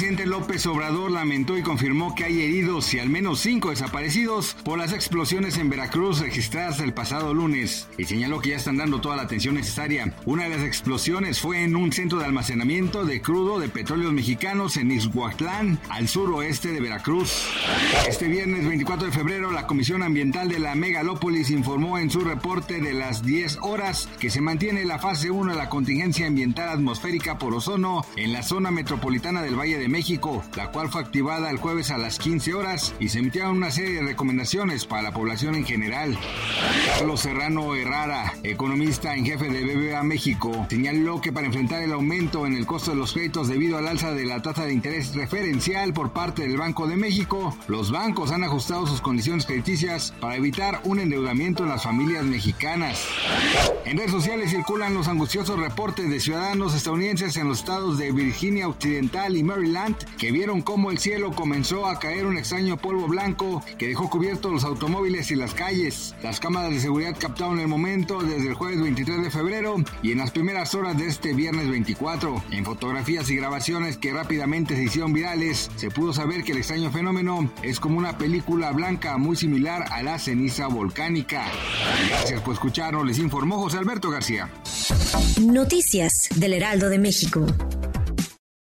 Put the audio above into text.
Presidente López Obrador lamentó y confirmó que hay heridos y al menos cinco desaparecidos por las explosiones en Veracruz registradas el pasado lunes y señaló que ya están dando toda la atención necesaria. Una de las explosiones fue en un centro de almacenamiento de crudo de petróleos mexicanos en Ixhuatlán, al suroeste de Veracruz. Este viernes 24 de febrero, la Comisión Ambiental de la Megalópolis informó en su reporte de las 10 horas que se mantiene la fase 1 de la contingencia ambiental atmosférica por ozono en la zona metropolitana del Valle de México, la cual fue activada el jueves a las 15 horas y se emitieron una serie de recomendaciones para la población en general. Carlos Serrano Herrera, economista en jefe de BBVA México, señaló que para enfrentar el aumento en el costo de los créditos debido al alza de la tasa de interés referencial por parte del Banco de México, los bancos han ajustado sus condiciones crediticias para evitar un endeudamiento en las familias mexicanas. En redes sociales circulan los angustiosos reportes de ciudadanos estadounidenses en los estados de Virginia Occidental y Maryland que vieron cómo el cielo comenzó a caer un extraño polvo blanco que dejó cubiertos los automóviles y las calles. Las cámaras de seguridad captaron el momento desde el jueves 23 de febrero y en las primeras horas de este viernes 24. En fotografías y grabaciones que rápidamente se hicieron virales, se pudo saber que el extraño fenómeno es como una película blanca muy similar a la ceniza volcánica. Gracias por escucharnos, les informó José Alberto García. Noticias del Heraldo de México.